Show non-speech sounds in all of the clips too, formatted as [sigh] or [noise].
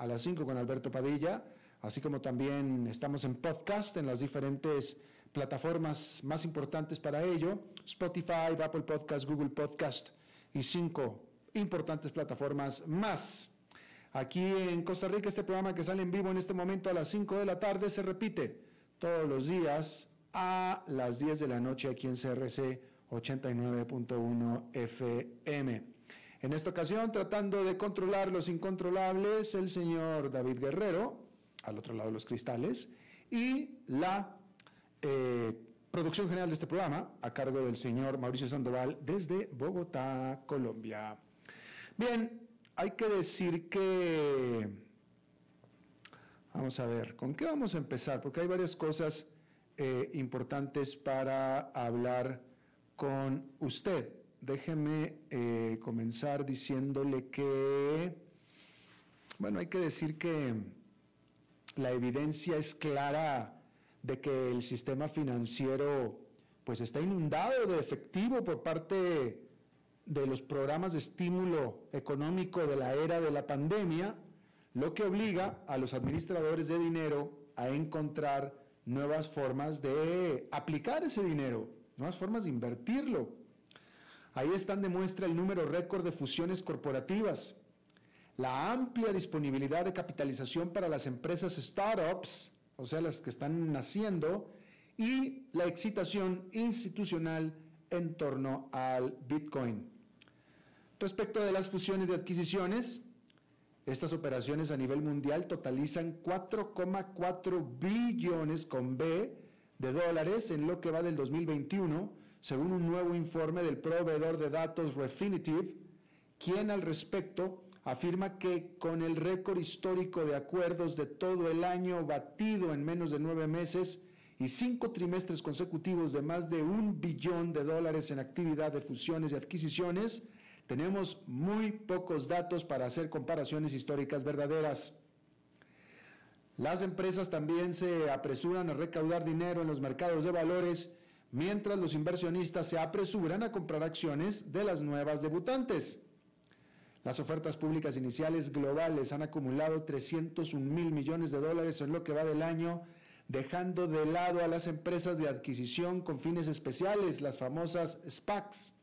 a las 5 con Alberto Padilla, así como también estamos en podcast en las diferentes plataformas más importantes para ello, Spotify, Apple Podcast, Google Podcast y cinco importantes plataformas más. Aquí en Costa Rica este programa que sale en vivo en este momento a las 5 de la tarde se repite todos los días a las 10 de la noche aquí en CRC 89.1 FM. En esta ocasión, tratando de controlar los incontrolables, el señor David Guerrero, al otro lado de los cristales, y la eh, producción general de este programa, a cargo del señor Mauricio Sandoval, desde Bogotá, Colombia. Bien, hay que decir que... Vamos a ver, ¿con qué vamos a empezar? Porque hay varias cosas eh, importantes para hablar con usted. Déjeme eh, comenzar diciéndole que, bueno, hay que decir que la evidencia es clara de que el sistema financiero pues está inundado de efectivo por parte de los programas de estímulo económico de la era de la pandemia, lo que obliga a los administradores de dinero a encontrar nuevas formas de aplicar ese dinero, nuevas formas de invertirlo. Ahí están de muestra el número récord de fusiones corporativas, la amplia disponibilidad de capitalización para las empresas startups, o sea, las que están naciendo, y la excitación institucional en torno al Bitcoin. Respecto de las fusiones y adquisiciones, estas operaciones a nivel mundial totalizan 4,4 billones con B de dólares en lo que va del 2021, según un nuevo informe del proveedor de datos Refinitiv, quien al respecto afirma que con el récord histórico de acuerdos de todo el año batido en menos de nueve meses y cinco trimestres consecutivos de más de un billón de dólares en actividad de fusiones y adquisiciones, tenemos muy pocos datos para hacer comparaciones históricas verdaderas. Las empresas también se apresuran a recaudar dinero en los mercados de valores, mientras los inversionistas se apresuran a comprar acciones de las nuevas debutantes. Las ofertas públicas iniciales globales han acumulado 301 mil millones de dólares en lo que va del año, dejando de lado a las empresas de adquisición con fines especiales, las famosas SPACs.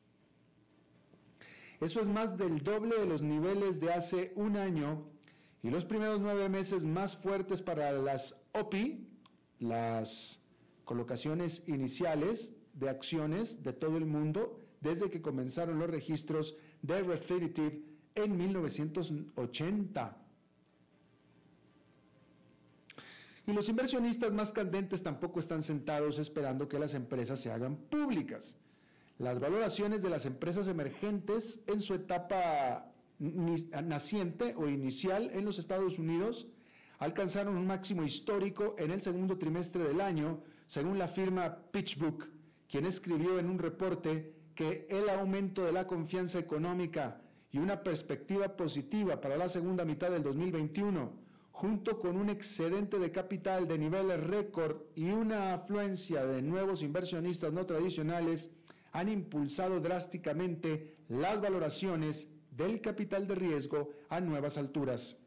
Eso es más del doble de los niveles de hace un año y los primeros nueve meses más fuertes para las OPI, las colocaciones iniciales de acciones de todo el mundo, desde que comenzaron los registros de Refinitiv en 1980. Y los inversionistas más candentes tampoco están sentados esperando que las empresas se hagan públicas. Las valoraciones de las empresas emergentes en su etapa naciente o inicial en los Estados Unidos alcanzaron un máximo histórico en el segundo trimestre del año, según la firma PitchBook, quien escribió en un reporte que el aumento de la confianza económica y una perspectiva positiva para la segunda mitad del 2021, junto con un excedente de capital de niveles récord y una afluencia de nuevos inversionistas no tradicionales, han impulsado drásticamente las valoraciones del capital de riesgo a nuevas alturas.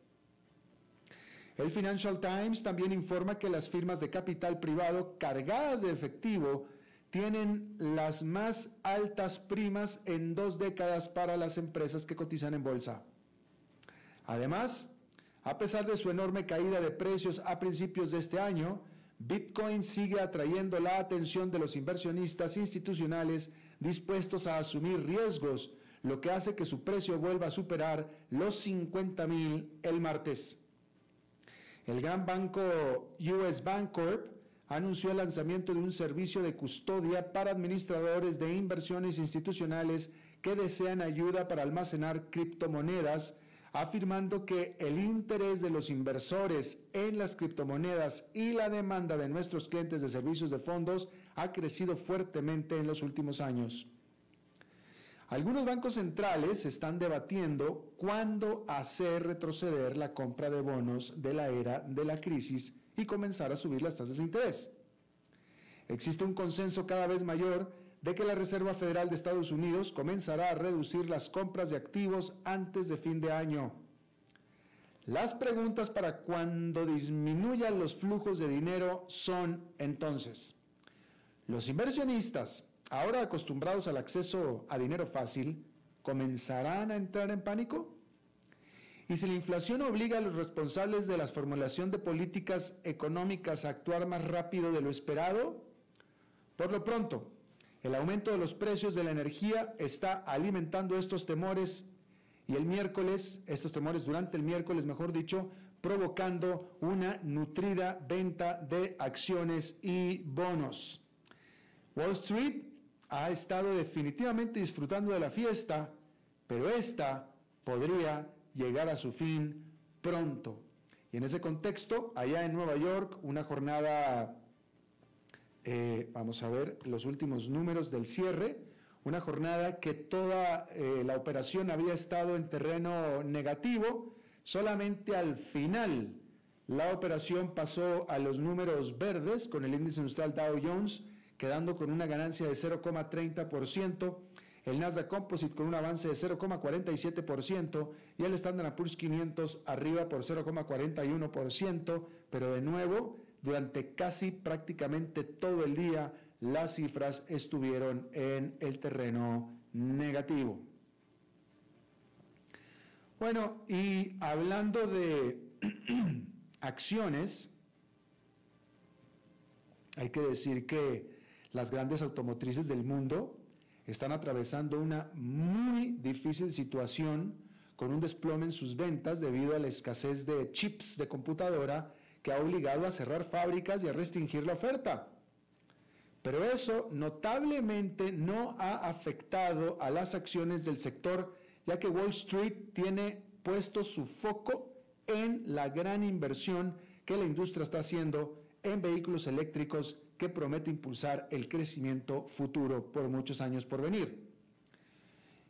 El Financial Times también informa que las firmas de capital privado cargadas de efectivo tienen las más altas primas en dos décadas para las empresas que cotizan en bolsa. Además, a pesar de su enorme caída de precios a principios de este año, Bitcoin sigue atrayendo la atención de los inversionistas institucionales dispuestos a asumir riesgos, lo que hace que su precio vuelva a superar los 50 mil el martes. El gran banco US Bancorp anunció el lanzamiento de un servicio de custodia para administradores de inversiones institucionales que desean ayuda para almacenar criptomonedas, afirmando que el interés de los inversores en las criptomonedas y la demanda de nuestros clientes de servicios de fondos ha crecido fuertemente en los últimos años. Algunos bancos centrales están debatiendo cuándo hacer retroceder la compra de bonos de la era de la crisis y comenzar a subir las tasas de interés. Existe un consenso cada vez mayor de que la Reserva Federal de Estados Unidos comenzará a reducir las compras de activos antes de fin de año. Las preguntas para cuando disminuyan los flujos de dinero son entonces, los inversionistas ahora acostumbrados al acceso a dinero fácil, comenzarán a entrar en pánico? ¿Y si la inflación obliga a los responsables de la formulación de políticas económicas a actuar más rápido de lo esperado? Por lo pronto, el aumento de los precios de la energía está alimentando estos temores y el miércoles, estos temores durante el miércoles, mejor dicho, provocando una nutrida venta de acciones y bonos. Wall Street ha estado definitivamente disfrutando de la fiesta, pero esta podría llegar a su fin pronto. Y en ese contexto, allá en Nueva York, una jornada, eh, vamos a ver los últimos números del cierre, una jornada que toda eh, la operación había estado en terreno negativo, solamente al final la operación pasó a los números verdes con el índice industrial Dow Jones quedando con una ganancia de 0,30%, el Nasdaq Composite con un avance de 0,47% y el Standard Poor's 500 arriba por 0,41%, pero de nuevo, durante casi prácticamente todo el día, las cifras estuvieron en el terreno negativo. Bueno, y hablando de [clears throat] acciones, hay que decir que las grandes automotrices del mundo están atravesando una muy difícil situación con un desplome en sus ventas debido a la escasez de chips de computadora que ha obligado a cerrar fábricas y a restringir la oferta. Pero eso notablemente no ha afectado a las acciones del sector, ya que Wall Street tiene puesto su foco en la gran inversión que la industria está haciendo en vehículos eléctricos que promete impulsar el crecimiento futuro por muchos años por venir.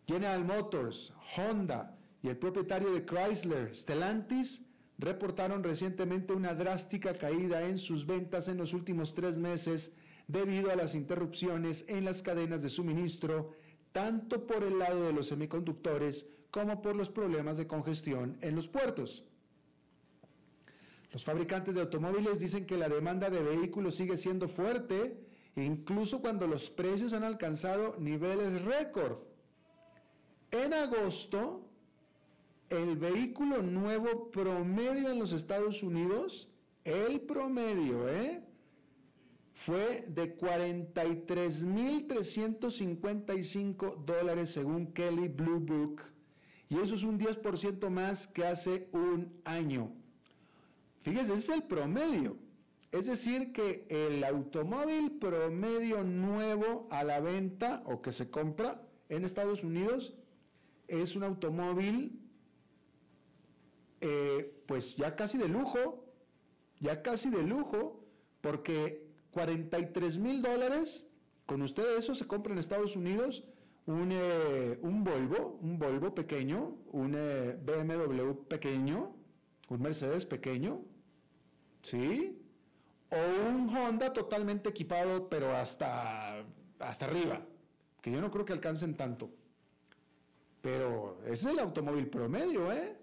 General Motors, Honda y el propietario de Chrysler, Stellantis, reportaron recientemente una drástica caída en sus ventas en los últimos tres meses debido a las interrupciones en las cadenas de suministro, tanto por el lado de los semiconductores como por los problemas de congestión en los puertos. Los fabricantes de automóviles dicen que la demanda de vehículos sigue siendo fuerte, incluso cuando los precios han alcanzado niveles récord. En agosto, el vehículo nuevo promedio en los Estados Unidos, el promedio, ¿eh? fue de 43.355 dólares según Kelly Blue Book, y eso es un 10% más que hace un año. Fíjese, ese es el promedio. Es decir, que el automóvil promedio nuevo a la venta o que se compra en Estados Unidos es un automóvil eh, pues ya casi de lujo, ya casi de lujo, porque 43 mil dólares, con usted eso se compra en Estados Unidos un, eh, Volvo, un Volvo pequeño, un eh, BMW pequeño, un Mercedes pequeño, ¿sí? O un Honda totalmente equipado, pero hasta, hasta arriba, que yo no creo que alcancen tanto. Pero ese es el automóvil promedio, ¿eh?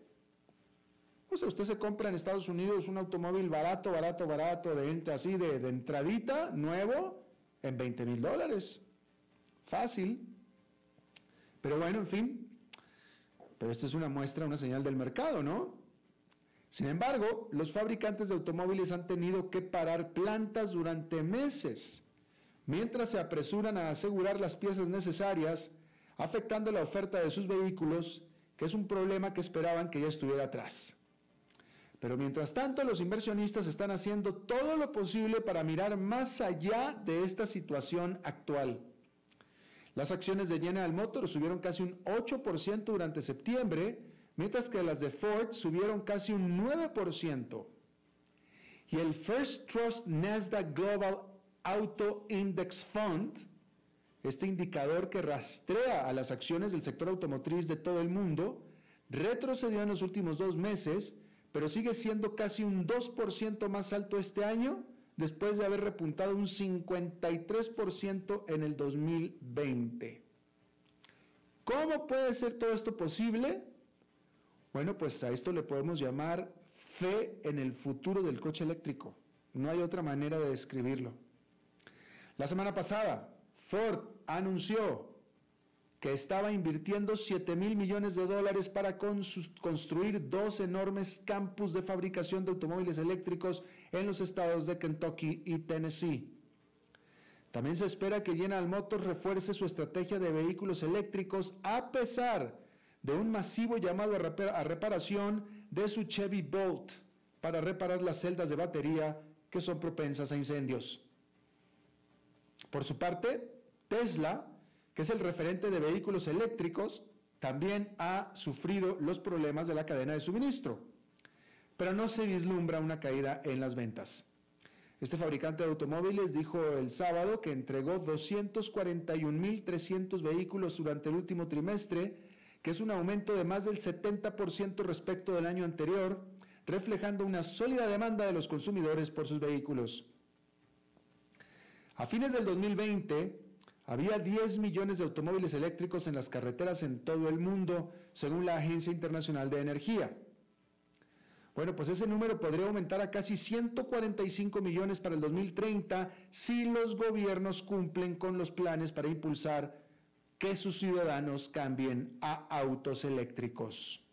O sea, usted se compra en Estados Unidos un automóvil barato, barato, barato, de así, de, de entradita, nuevo, en 20 mil dólares. Fácil. Pero bueno, en fin. Pero esto es una muestra, una señal del mercado, ¿no? Sin embargo, los fabricantes de automóviles han tenido que parar plantas durante meses, mientras se apresuran a asegurar las piezas necesarias, afectando la oferta de sus vehículos, que es un problema que esperaban que ya estuviera atrás. Pero mientras tanto, los inversionistas están haciendo todo lo posible para mirar más allá de esta situación actual. Las acciones de General Motors subieron casi un 8% durante septiembre, mientras que las de Ford subieron casi un 9%. Y el First Trust Nasdaq Global Auto Index Fund, este indicador que rastrea a las acciones del sector automotriz de todo el mundo, retrocedió en los últimos dos meses, pero sigue siendo casi un 2% más alto este año después de haber repuntado un 53% en el 2020. ¿Cómo puede ser todo esto posible? Bueno, pues a esto le podemos llamar fe en el futuro del coche eléctrico. No hay otra manera de describirlo. La semana pasada, Ford anunció que estaba invirtiendo 7 mil millones de dólares para construir dos enormes campus de fabricación de automóviles eléctricos en los estados de Kentucky y Tennessee. También se espera que General Motors refuerce su estrategia de vehículos eléctricos a pesar de un masivo llamado a reparación de su Chevy Bolt para reparar las celdas de batería que son propensas a incendios. Por su parte, Tesla, que es el referente de vehículos eléctricos, también ha sufrido los problemas de la cadena de suministro pero no se vislumbra una caída en las ventas. Este fabricante de automóviles dijo el sábado que entregó 241.300 vehículos durante el último trimestre, que es un aumento de más del 70% respecto del año anterior, reflejando una sólida demanda de los consumidores por sus vehículos. A fines del 2020, había 10 millones de automóviles eléctricos en las carreteras en todo el mundo, según la Agencia Internacional de Energía. Bueno, pues ese número podría aumentar a casi 145 millones para el 2030 si los gobiernos cumplen con los planes para impulsar que sus ciudadanos cambien a autos eléctricos.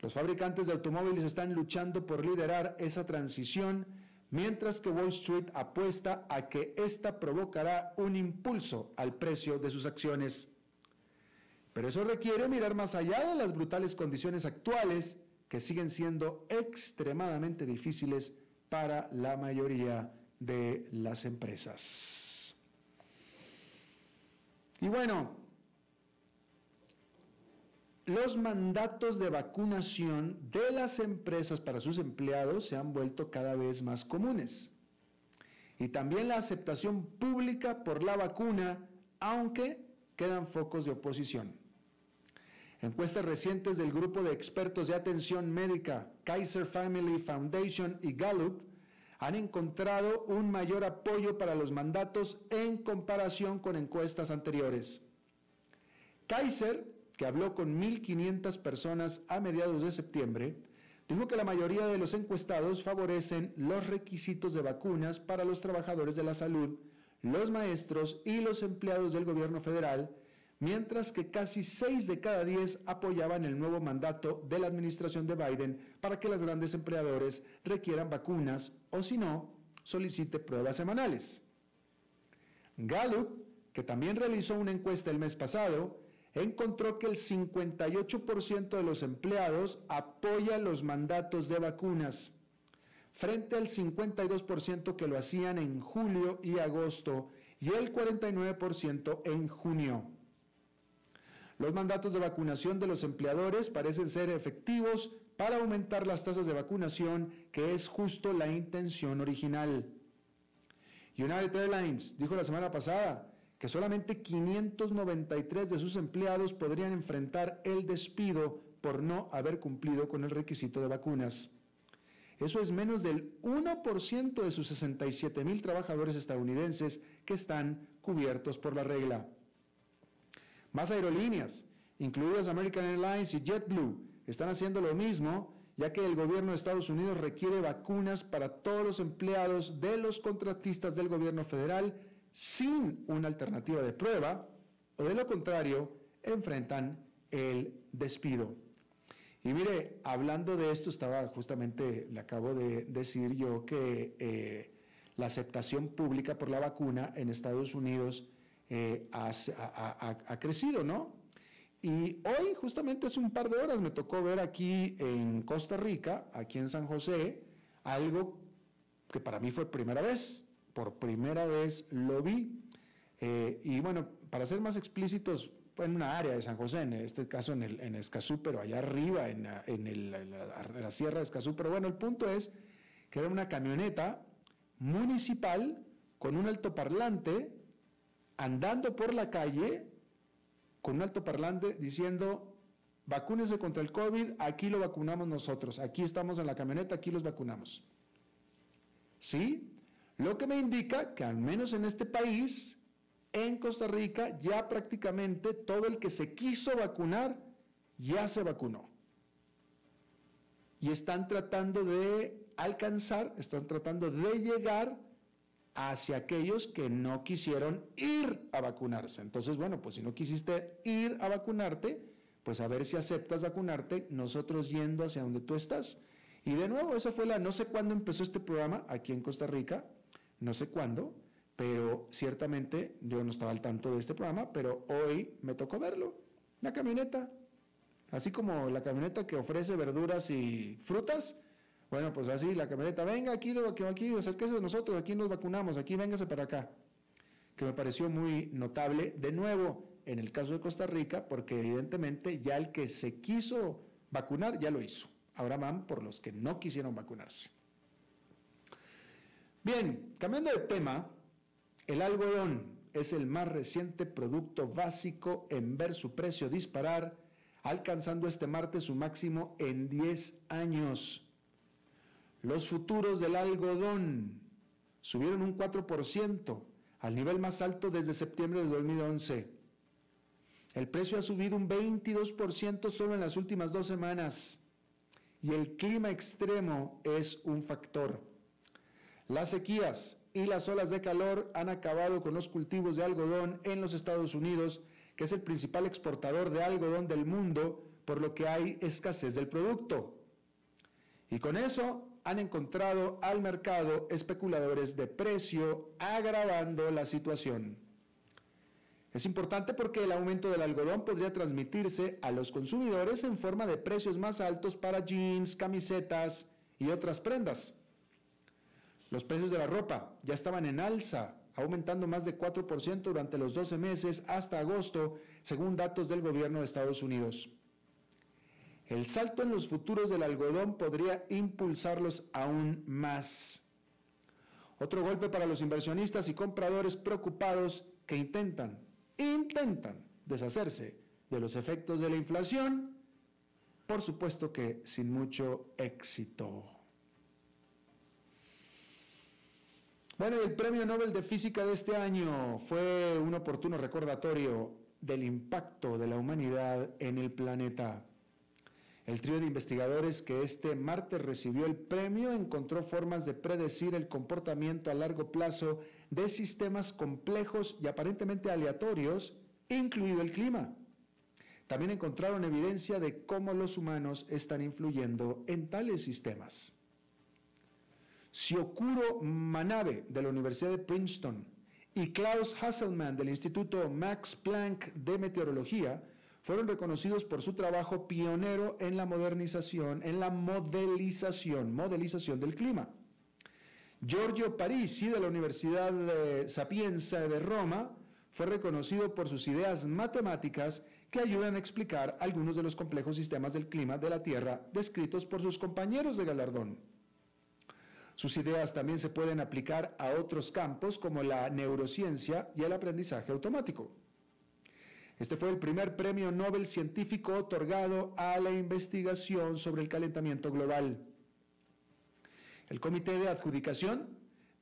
Los fabricantes de automóviles están luchando por liderar esa transición, mientras que Wall Street apuesta a que ésta provocará un impulso al precio de sus acciones. Pero eso requiere mirar más allá de las brutales condiciones actuales que siguen siendo extremadamente difíciles para la mayoría de las empresas. Y bueno, los mandatos de vacunación de las empresas para sus empleados se han vuelto cada vez más comunes. Y también la aceptación pública por la vacuna, aunque quedan focos de oposición. Encuestas recientes del grupo de expertos de atención médica Kaiser Family Foundation y Gallup han encontrado un mayor apoyo para los mandatos en comparación con encuestas anteriores. Kaiser, que habló con 1.500 personas a mediados de septiembre, dijo que la mayoría de los encuestados favorecen los requisitos de vacunas para los trabajadores de la salud, los maestros y los empleados del gobierno federal, mientras que casi 6 de cada 10 apoyaban el nuevo mandato de la administración de Biden para que los grandes empleadores requieran vacunas o si no, solicite pruebas semanales. Gallup, que también realizó una encuesta el mes pasado, encontró que el 58% de los empleados apoya los mandatos de vacunas, frente al 52% que lo hacían en julio y agosto y el 49% en junio. Los mandatos de vacunación de los empleadores parecen ser efectivos para aumentar las tasas de vacunación, que es justo la intención original. United Airlines dijo la semana pasada que solamente 593 de sus empleados podrían enfrentar el despido por no haber cumplido con el requisito de vacunas. Eso es menos del 1% de sus 67 mil trabajadores estadounidenses que están cubiertos por la regla. Más aerolíneas, incluidas American Airlines y JetBlue, están haciendo lo mismo, ya que el gobierno de Estados Unidos requiere vacunas para todos los empleados de los contratistas del gobierno federal sin una alternativa de prueba, o de lo contrario, enfrentan el despido. Y mire, hablando de esto, estaba justamente, le acabo de decir yo que eh, la aceptación pública por la vacuna en Estados Unidos eh, ha, crecido, ¿no? Y hoy, justamente hace un par de horas, me tocó ver aquí en Costa Rica, aquí en San José, algo que para mí fue primera vez. Por primera vez lo vi. Eh, y bueno, para ser más explícitos, en una área de San José, en este caso en, el, en Escazú, pero allá arriba, en, en, la, sierra de Escazú. Pero bueno, el punto es que era una camioneta municipal con un altoparlante andando por la calle con un altoparlante diciendo, vacúnese contra el COVID, aquí lo vacunamos nosotros, aquí estamos en la camioneta, aquí los vacunamos. ¿Sí? Lo que me indica que al menos en este país en Costa Rica ya prácticamente todo el que se quiso vacunar ya se vacunó. Y están tratando de alcanzar, están tratando de llegar hacia aquellos que no quisieron ir a vacunarse. Entonces, bueno, pues si no quisiste ir a vacunarte, pues a ver si aceptas vacunarte, nosotros yendo hacia donde tú estás. Y de nuevo, esa fue la, no sé cuándo empezó este programa aquí en Costa Rica, no sé cuándo, pero ciertamente yo no estaba al tanto de este programa, pero hoy me tocó verlo, la camioneta, así como la camioneta que ofrece verduras y frutas, bueno, pues así la camioneta, venga aquí, aquí, acérquese de nosotros, aquí nos vacunamos, aquí véngase para acá, que me pareció muy notable, de nuevo, en el caso de Costa Rica, porque evidentemente ya el que se quiso vacunar ya lo hizo, ahora van por los que no quisieron vacunarse. Bien, cambiando de tema, el algodón es el más reciente producto básico en ver su precio disparar, alcanzando este martes su máximo en 10 años. Los futuros del algodón subieron un 4%, al nivel más alto desde septiembre de 2011. El precio ha subido un 22% solo en las últimas dos semanas y el clima extremo es un factor. Las sequías, y las olas de calor han acabado con los cultivos de algodón en los Estados Unidos, que es el principal exportador de algodón del mundo, por lo que hay escasez del producto. Y con eso han encontrado al mercado especuladores de precio, agravando la situación. Es importante porque el aumento del algodón podría transmitirse a los consumidores en forma de precios más altos para jeans, camisetas y otras prendas. Los precios de la ropa ya estaban en alza, aumentando más de 4% durante los 12 meses hasta agosto, según datos del gobierno de Estados Unidos. El salto en los futuros del algodón podría impulsarlos aún más. Otro golpe para los inversionistas y compradores preocupados que intentan, intentan deshacerse de los efectos de la inflación, por supuesto que sin mucho éxito. Bueno, el Premio Nobel de Física de este año fue un oportuno recordatorio del impacto de la humanidad en el planeta. El trío de investigadores que este martes recibió el premio encontró formas de predecir el comportamiento a largo plazo de sistemas complejos y aparentemente aleatorios, incluido el clima. También encontraron evidencia de cómo los humanos están influyendo en tales sistemas. Siokuro Manabe de la Universidad de Princeton y Klaus Hasselmann del Instituto Max Planck de Meteorología fueron reconocidos por su trabajo pionero en la modernización, en la modelización, modelización del clima. Giorgio Parisi de la Universidad Sapienza de Roma fue reconocido por sus ideas matemáticas que ayudan a explicar algunos de los complejos sistemas del clima de la Tierra descritos por sus compañeros de galardón. Sus ideas también se pueden aplicar a otros campos como la neurociencia y el aprendizaje automático. Este fue el primer premio Nobel científico otorgado a la investigación sobre el calentamiento global. El comité de adjudicación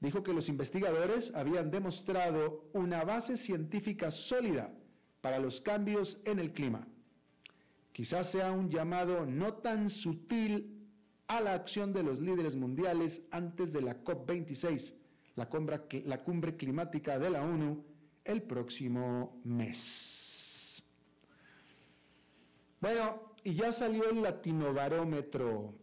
dijo que los investigadores habían demostrado una base científica sólida para los cambios en el clima. Quizás sea un llamado no tan sutil a la acción de los líderes mundiales antes de la COP26, la la cumbre climática de la ONU, el próximo mes. Bueno, y ya salió el latinobarómetro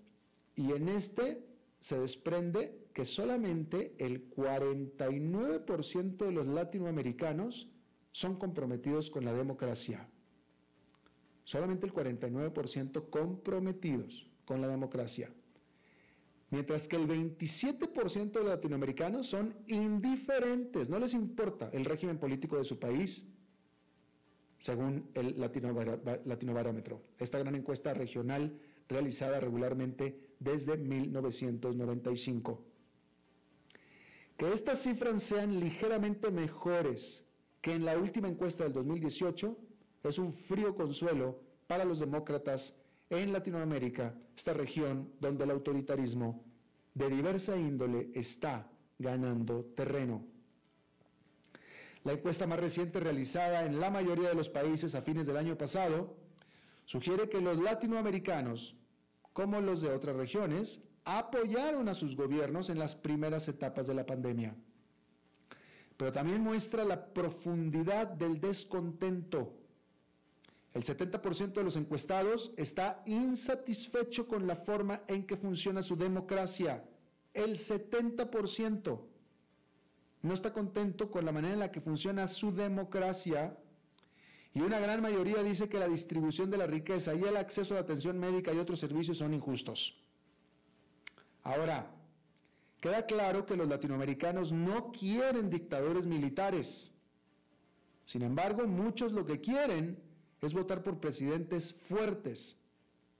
y en este se desprende que solamente el 49% de los latinoamericanos son comprometidos con la democracia. Solamente el 49% comprometidos con la democracia. Mientras que el 27% de los latinoamericanos son indiferentes, no les importa el régimen político de su país, según el Latinobarómetro. Esta gran encuesta regional realizada regularmente desde 1995. Que estas cifras sean ligeramente mejores que en la última encuesta del 2018 es un frío consuelo para los demócratas en Latinoamérica, esta región donde el autoritarismo de diversa índole está ganando terreno. La encuesta más reciente realizada en la mayoría de los países a fines del año pasado sugiere que los latinoamericanos, como los de otras regiones, apoyaron a sus gobiernos en las primeras etapas de la pandemia. Pero también muestra la profundidad del descontento. El 70% de los encuestados está insatisfecho con la forma en que funciona su democracia. El 70% no está contento con la manera en la que funciona su democracia y una gran mayoría dice que la distribución de la riqueza y el acceso a la atención médica y otros servicios son injustos. Ahora, queda claro que los latinoamericanos no quieren dictadores militares. Sin embargo, muchos lo que quieren es votar por presidentes fuertes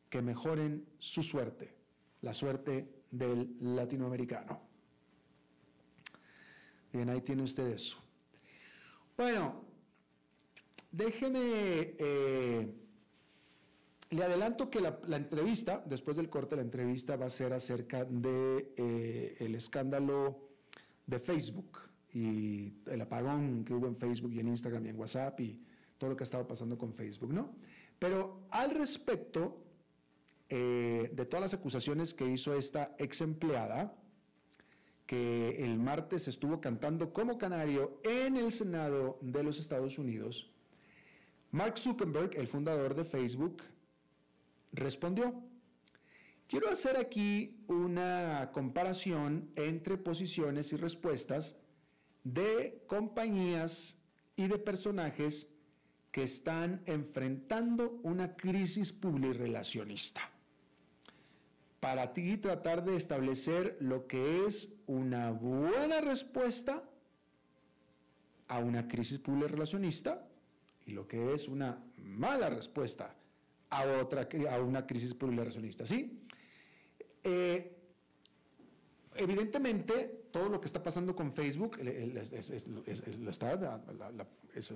que mejoren su suerte, la suerte del latinoamericano. Bien, ahí tiene usted eso. Bueno, déjeme, eh, le adelanto que la, entrevista, después del corte, la entrevista va a ser acerca de eh, escándalo de Facebook y el apagón que hubo en Facebook y en Instagram y en WhatsApp y todo lo que estaba pasando con Facebook, ¿no? Pero al respecto eh, de todas las acusaciones que hizo esta ex empleada, que el martes estuvo cantando como canario en el Senado de los Estados Unidos, Mark Zuckerberg, el fundador de Facebook, respondió. Quiero hacer aquí una comparación entre posiciones y respuestas de compañías y de personajes que están enfrentando una crisis publirelacionista para ti tratar de establecer lo que es una buena respuesta a una crisis pública relacionista y lo que es una mala respuesta a, otra, a una crisis pública relacionista. ¿sí? Eh, evidentemente, todo lo que está pasando con Facebook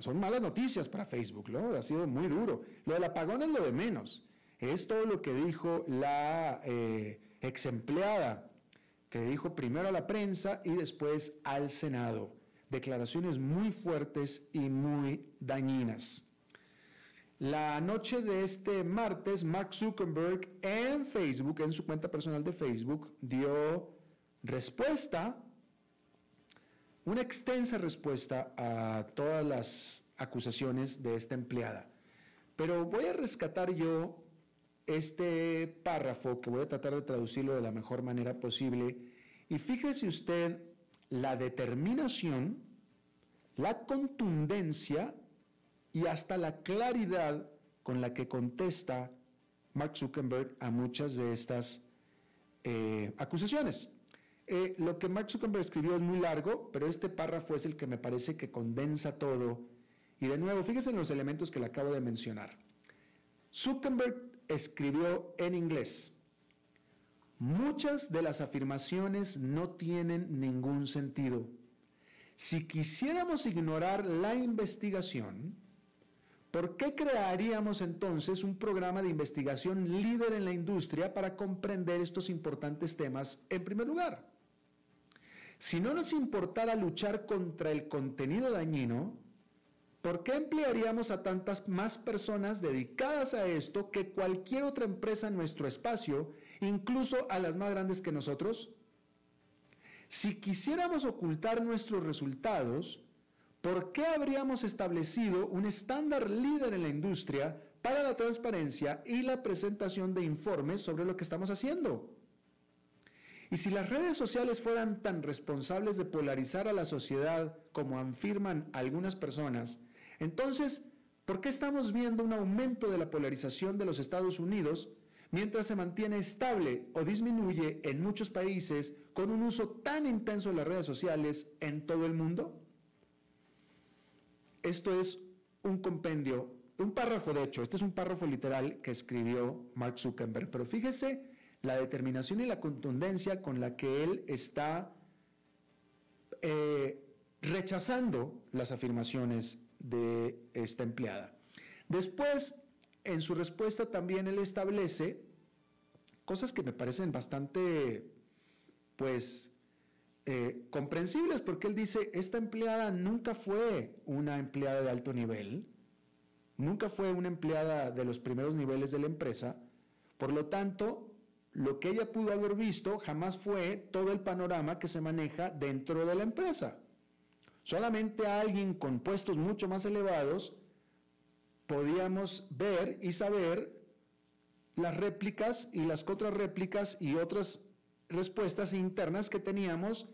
son malas noticias para Facebook, ¿no? ha sido muy duro. Lo del apagón es lo de menos. Es todo lo que dijo la eh, ex empleada, que dijo primero a la prensa y después al Senado. Declaraciones muy fuertes y muy dañinas. La noche de este martes, Mark Zuckerberg en Facebook, en su cuenta personal de Facebook, dio respuesta, una extensa respuesta a todas las acusaciones de esta empleada. Pero voy a rescatar yo este párrafo que voy a tratar de traducirlo de la mejor manera posible. Y fíjese usted la determinación, la contundencia y hasta la claridad con la que contesta Mark Zuckerberg a muchas de estas eh, acusaciones. Eh, lo que Mark Zuckerberg escribió es muy largo, pero este párrafo es el que me parece que condensa todo. Y de nuevo, fíjese en los elementos que le acabo de mencionar. Zuckerberg escribió en inglés. Muchas de las afirmaciones no tienen ningún sentido. Si quisiéramos ignorar la investigación, ¿Por qué crearíamos entonces un programa de investigación líder en la industria para comprender estos importantes temas en primer lugar? Si no nos importara luchar contra el contenido dañino, ¿por qué emplearíamos a tantas más personas dedicadas a esto que cualquier otra empresa en nuestro espacio, incluso a las más grandes que nosotros? Si quisiéramos ocultar nuestros resultados, ¿por qué habríamos establecido un estándar líder en la industria para la transparencia y la presentación de informes sobre lo que estamos haciendo? Y si las redes sociales fueran tan responsables de polarizar a la sociedad como afirman algunas personas, entonces, ¿por qué estamos viendo un aumento de la polarización de los Estados Unidos mientras se mantiene estable o disminuye en muchos países con un uso tan intenso de las redes sociales en todo el mundo? Esto es un compendio, un párrafo de hecho, este es un párrafo literal que escribió Mark Zuckerberg, pero fíjese la determinación y la contundencia con la que él está eh, rechazando las afirmaciones de esta empleada. Después, en su respuesta también él establece cosas que me parecen bastante, pues, eh, comprensibles, porque él dice, esta empleada nunca fue una empleada de alto nivel, nunca fue una empleada de los primeros niveles de la empresa, por lo tanto, lo que ella pudo haber visto jamás fue todo el panorama que se maneja dentro de la empresa. Solamente alguien con puestos mucho más elevados podíamos ver y saber las réplicas y las contrarréplicas y otras respuestas internas que teníamos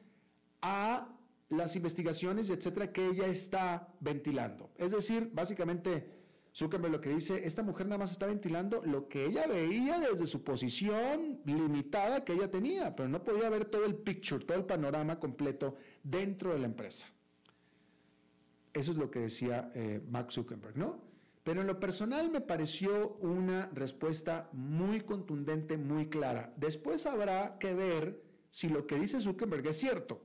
a las investigaciones, etcétera, que ella está ventilando. Es decir, básicamente Zuckerberg lo que dice, esta mujer nada más está ventilando lo que ella veía desde su posición limitada que ella tenía, pero no podía ver todo el picture, todo el panorama completo dentro de la empresa. Eso es lo que decía eh, Mark Zuckerberg, ¿no? Pero en lo personal me pareció una respuesta muy contundente, muy clara. Después habrá que ver si lo que dice Zuckerberg es cierto.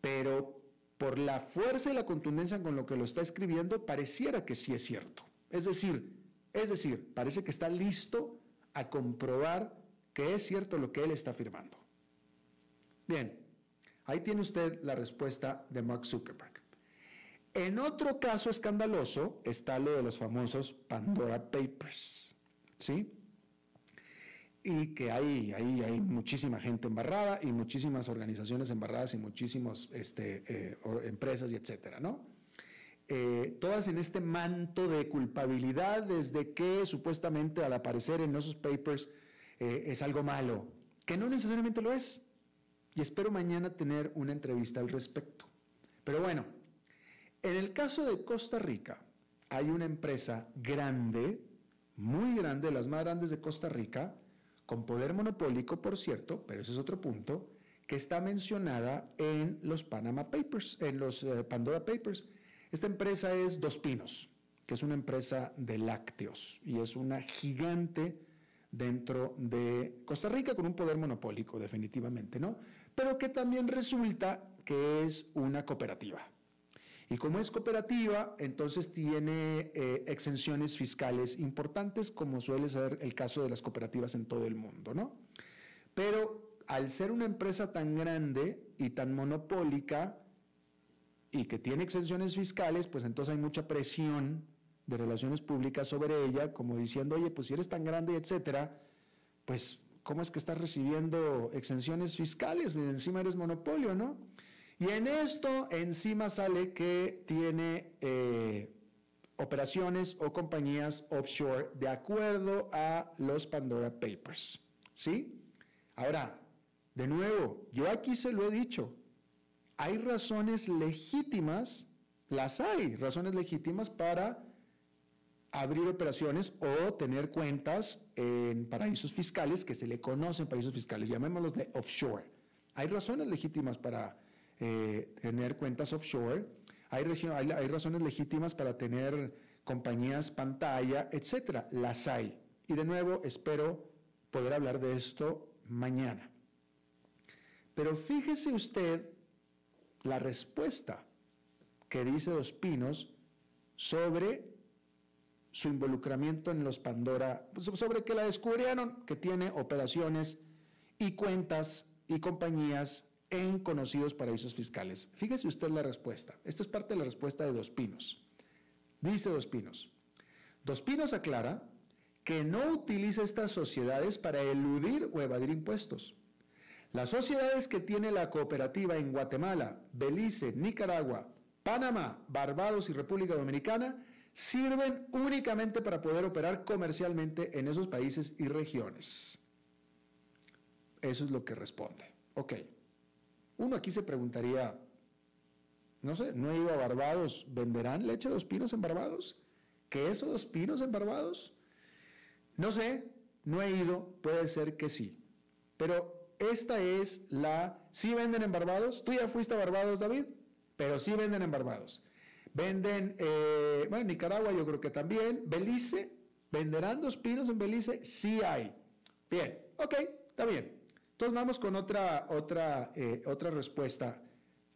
Pero por la fuerza y la contundencia con lo que lo está escribiendo, pareciera que sí es cierto. Es decir, es decir, parece que está listo a comprobar que es cierto lo que él está afirmando. Bien, ahí tiene usted la respuesta de Mark Zuckerberg. En otro caso escandaloso está lo de los famosos Pandora Papers, ¿sí? y que hay, hay, hay muchísima gente embarrada y muchísimas organizaciones embarradas y muchísimas este, eh, empresas y etcétera, ¿no? Eh, todas en este manto de culpabilidad desde que supuestamente al aparecer en esos papers eh, es algo malo, que no necesariamente lo es. Y espero mañana tener una entrevista al respecto. Pero bueno, en el caso de Costa Rica, hay una empresa grande, muy grande, las más grandes de Costa Rica, con poder monopólico, por cierto, pero ese es otro punto, que está mencionada en los Panama Papers, en los eh, Pandora Papers. Esta empresa es Dos Pinos, que es una empresa de lácteos y es una gigante dentro de Costa Rica con un poder monopólico, definitivamente, ¿no? Pero que también resulta que es una cooperativa. Y como es cooperativa, entonces tiene eh, exenciones fiscales importantes, como suele ser el caso de las cooperativas en todo el mundo, ¿no? Pero al ser una empresa tan grande y tan monopólica y que tiene exenciones fiscales, pues entonces hay mucha presión de relaciones públicas sobre ella, como diciendo, oye, pues si eres tan grande, etcétera, pues ¿cómo es que estás recibiendo exenciones fiscales? Encima eres monopolio, ¿no? Y en esto encima sale que tiene eh, operaciones o compañías offshore de acuerdo a los Pandora Papers. ¿Sí? Ahora, de nuevo, yo aquí se lo he dicho, hay razones legítimas, las hay, razones legítimas para abrir operaciones o tener cuentas en paraísos fiscales que se le conocen paraísos fiscales, llamémoslos de offshore. Hay razones legítimas para eh, tener cuentas offshore, hay, razones legítimas para tener compañías pantalla, etcétera, las hay. Y de nuevo, espero poder hablar de esto mañana. Pero fíjese usted la respuesta que dice Dos Pinos sobre su involucramiento en los Pandora, sobre que la descubrieron que tiene operaciones y cuentas y compañías en conocidos paraísos fiscales. Fíjese usted la respuesta. Esta es parte de la respuesta de Dos Pinos. Dice Dos Pinos. Dos Pinos aclara que no utiliza estas sociedades para eludir o evadir impuestos. Las sociedades que tiene la cooperativa en Guatemala, Belice, Nicaragua, Panamá, Barbados y República Dominicana sirven únicamente para poder operar comercialmente en esos países y regiones. Eso es lo que responde. Ok. Uno aquí se preguntaría, no sé, no he ido a Barbados, ¿venderán leche de dos pinos en Barbados? ¿Queso de dos pinos en Barbados? No sé, no he ido, puede ser que sí. Pero esta es la... ¿Sí venden en Barbados? ¿Tú ya fuiste a Barbados, David? Pero sí venden en Barbados. Venden, eh, bueno, Nicaragua yo creo que también. Belice, ¿venderán dos pinos en Belice? Sí hay. Bien, ok, está bien. Entonces vamos con otra, otra, eh, otra respuesta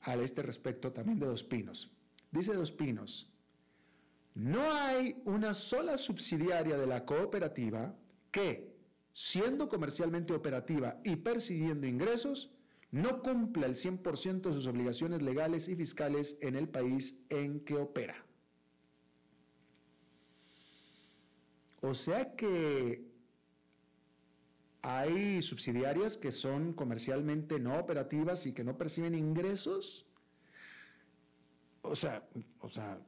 a este respecto también de Dos Pinos. Dice Dos Pinos, no hay una sola subsidiaria de la cooperativa que, siendo comercialmente operativa y persiguiendo ingresos, no cumpla el 100% de sus obligaciones legales y fiscales en el país en que opera. O sea que hay subsidiarias que son comercialmente no operativas y que no perciben ingresos. O sea, o sea,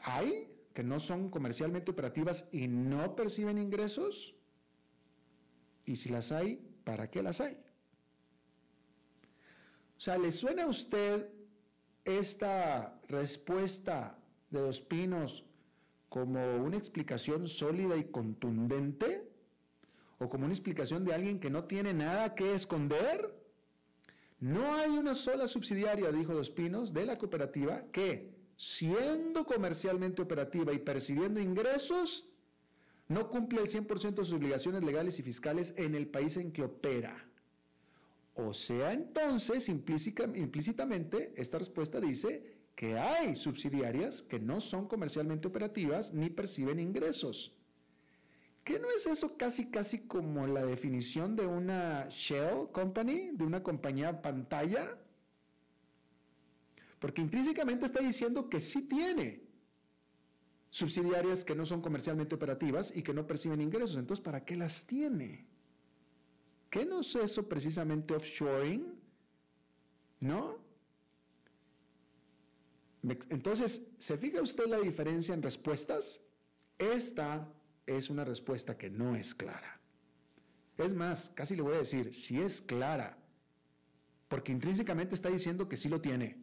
hay que no son comercialmente operativas y no perciben ingresos. Y si las hay, ¿para qué las hay? O sea, ¿le suena a usted esta respuesta de Dos Pinos como una explicación sólida y contundente? O como una explicación de alguien que no tiene nada que esconder. No hay una sola subsidiaria, dijo Dos Pinos, de la cooperativa que, siendo comercialmente operativa y percibiendo ingresos, no cumple el 100% de sus obligaciones legales y fiscales en el país en que opera. O sea, entonces, implícitamente, esta respuesta dice que hay subsidiarias que no son comercialmente operativas ni perciben ingresos. ¿Qué no es eso casi, casi como la definición de una shell company, de una compañía pantalla? Porque intrínsecamente está diciendo que sí tiene subsidiarias que no son comercialmente operativas y que no perciben ingresos. Entonces, ¿para qué las tiene? ¿Qué no es eso precisamente offshoring? ¿No? Entonces, ¿se fija usted la diferencia en respuestas? Esta es una respuesta que no es clara. Es más, casi le voy a decir, si es clara, porque intrínsecamente está diciendo que sí lo tiene.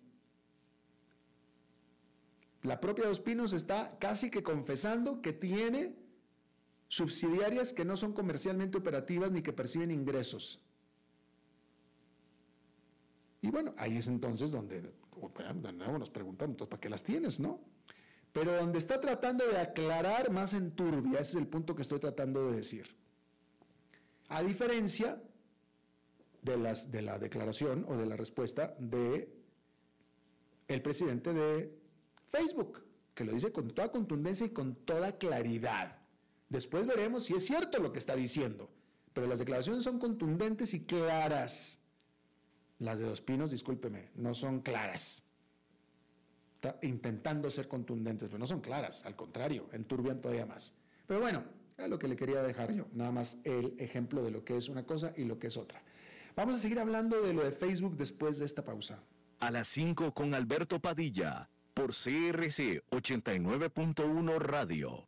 La propia Dos Pinos está casi que confesando que tiene subsidiarias que no son comercialmente operativas ni que perciben ingresos. Y bueno, ahí es entonces donde nos preguntamos, ¿para qué las tienes, no? Pero donde está tratando de aclarar más en turbia, ese es el punto que estoy tratando de decir. A diferencia de, las, de la declaración o de la respuesta de el presidente de Facebook, que lo dice con toda contundencia y con toda claridad. Después veremos si es cierto lo que está diciendo, pero las declaraciones son contundentes y claras. Las de Dos Pinos, discúlpeme, no son claras intentando ser contundentes, pero no son claras, al contrario, enturbian todavía más. Pero bueno, es lo que le quería dejar yo, nada más el ejemplo de lo que es una cosa y lo que es otra. Vamos a seguir hablando de lo de Facebook después de esta pausa. A las 5 con Alberto Padilla, por CRC 89.1 Radio.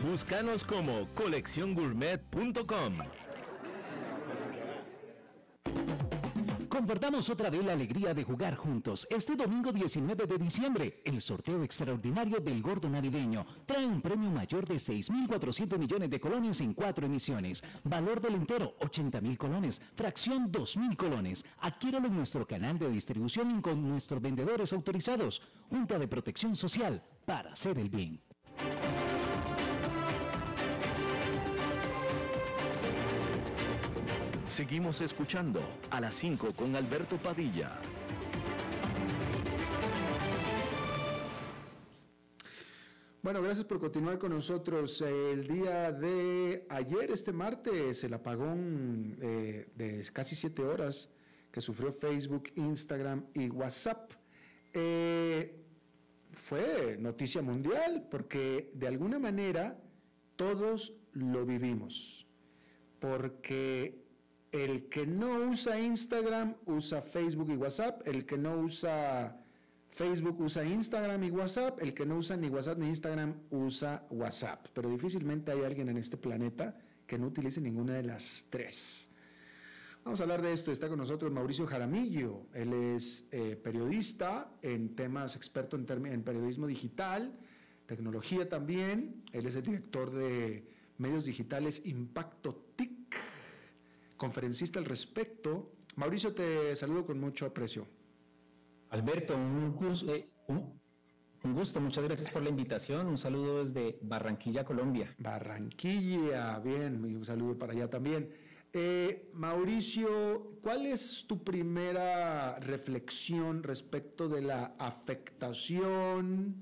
Búscanos como colecciongourmet.com. Compartamos otra vez la alegría de jugar juntos. Este domingo 19 de diciembre, el sorteo extraordinario del gordo navideño trae un premio mayor de 6.400 millones de colones en cuatro emisiones. Valor del entero, 80.000 colones. Fracción, 2.000 colones. Adquiéralo en nuestro canal de distribución y con nuestros vendedores autorizados. Junta de Protección Social, para hacer el bien. Seguimos escuchando a las 5 con Alberto Padilla. Bueno, gracias por continuar con nosotros. El día de ayer, este martes, el apagón eh, de casi siete horas que sufrió Facebook, Instagram y WhatsApp eh, fue noticia mundial porque de alguna manera todos lo vivimos. Porque el que no usa Instagram usa Facebook y WhatsApp, el que no usa Facebook usa Instagram y WhatsApp, el que no usa ni WhatsApp ni Instagram usa WhatsApp, pero difícilmente hay alguien en este planeta que no utilice ninguna de las tres. Vamos a hablar de esto, está con nosotros Mauricio Jaramillo, él es eh, periodista en temas, experto en, en periodismo digital, tecnología también, él es el director de medios digitales Impacto TIC, conferencista al respecto. Mauricio, te saludo con mucho aprecio. Alberto, un gusto, eh, un, un gusto, muchas gracias por la invitación. Un saludo desde Barranquilla, Colombia. Barranquilla, bien, y un saludo para allá también. Eh, Mauricio, ¿cuál es tu primera reflexión respecto de la afectación,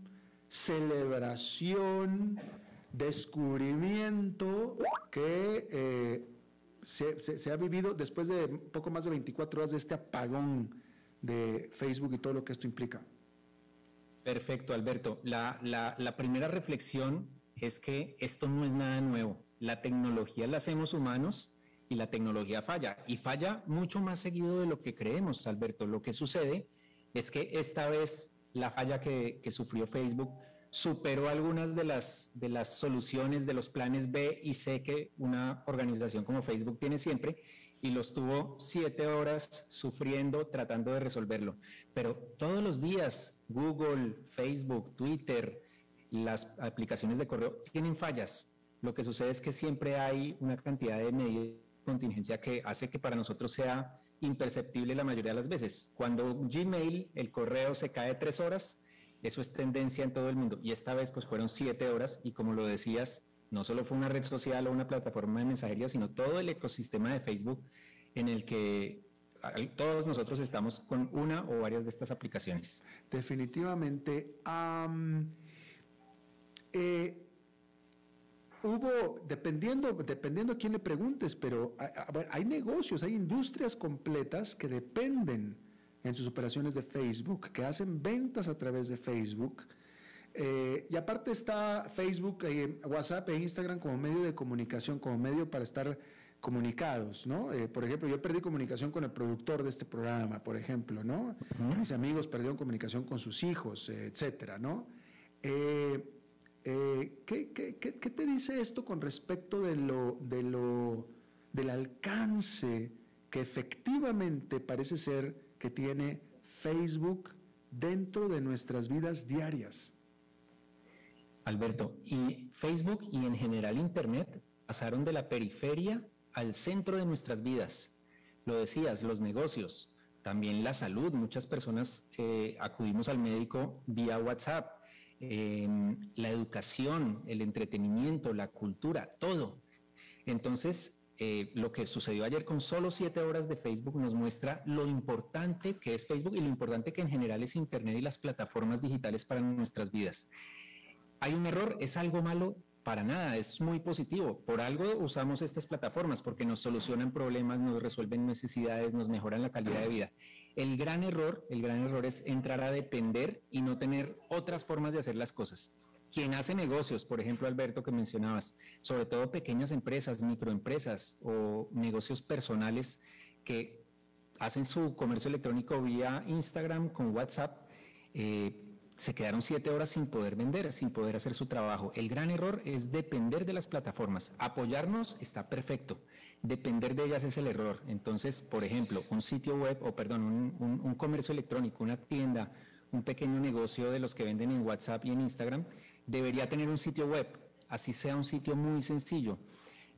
celebración, descubrimiento que eh, se, se- se ha vivido después de poco más de 24 horas de este apagón de Facebook y todo lo que esto implica? Perfecto, Alberto. La, la- la primera reflexión es que esto no es nada nuevo. La tecnología la hacemos humanos y la tecnología falla. Y falla mucho más seguido de lo que creemos, Alberto. Lo que sucede es que esta vez la falla que, que sufrió Facebook superó algunas de las, de las soluciones de los planes B y C que una organización como Facebook tiene siempre y los tuvo siete horas sufriendo, tratando de resolverlo. Pero todos los días Google, Facebook, Twitter, las aplicaciones de correo tienen fallas. Lo que sucede es que siempre hay una cantidad de medidas de contingencia que hace que para nosotros sea imperceptible la mayoría de las veces. Cuando Gmail, el correo se cae tres horas, eso es tendencia en todo el mundo. Y esta vez pues fueron siete horas y como lo decías, no solo fue una red social o una plataforma de mensajería, sino todo el ecosistema de Facebook en el que todos nosotros estamos con una o varias de estas aplicaciones. Definitivamente. am, eh, hubo, dependiendo, dependiendo a quién le preguntes, pero hay negocios, hay industrias completas que dependen en sus operaciones de Facebook, que hacen ventas a través de Facebook. Eh, y aparte está Facebook, eh, WhatsApp e Instagram como medio de comunicación, como medio para estar comunicados, ¿no? Eh, por ejemplo, yo perdí comunicación con el productor de este programa, por ejemplo, ¿no? Mis amigos perdieron comunicación con sus hijos, etcétera, ¿no? ¿qué, qué- qué- qué te dice esto con respecto de lo, de lo, del alcance que efectivamente parece ser que tiene Facebook dentro de nuestras vidas diarias? Alberto, y Facebook y en general Internet pasaron de la periferia al centro de nuestras vidas. Lo decías, los negocios, también la salud. Muchas personas eh, acudimos al médico vía WhatsApp. Em, la educación, el entretenimiento, la cultura, todo. Entonces, eh, lo que sucedió ayer con solo siete horas de Facebook nos muestra lo importante que es Facebook y lo importante que en general es Internet y las plataformas digitales para nuestras vidas. Hay un error, es algo malo, para nada, es muy positivo. Por algo usamos estas plataformas, porque nos solucionan problemas, nos resuelven necesidades, nos mejoran la calidad de vida. El gran error, el gran error es entrar a depender y no tener otras formas de hacer las cosas. Quien hace negocios, por ejemplo, Alberto, que mencionabas, sobre todo pequeñas empresas, microempresas o negocios personales que hacen su comercio electrónico vía Instagram con WhatsApp, eh, se quedaron siete horas sin poder vender, sin poder hacer su trabajo. El gran error es depender de las plataformas. Apoyarnos está perfecto. Depender de ellas es el error. Entonces, por ejemplo, un sitio web o, perdón, un, comercio electrónico, una tienda, un pequeño negocio de los que venden en WhatsApp y en Instagram, debería tener un sitio web, así sea un sitio muy sencillo,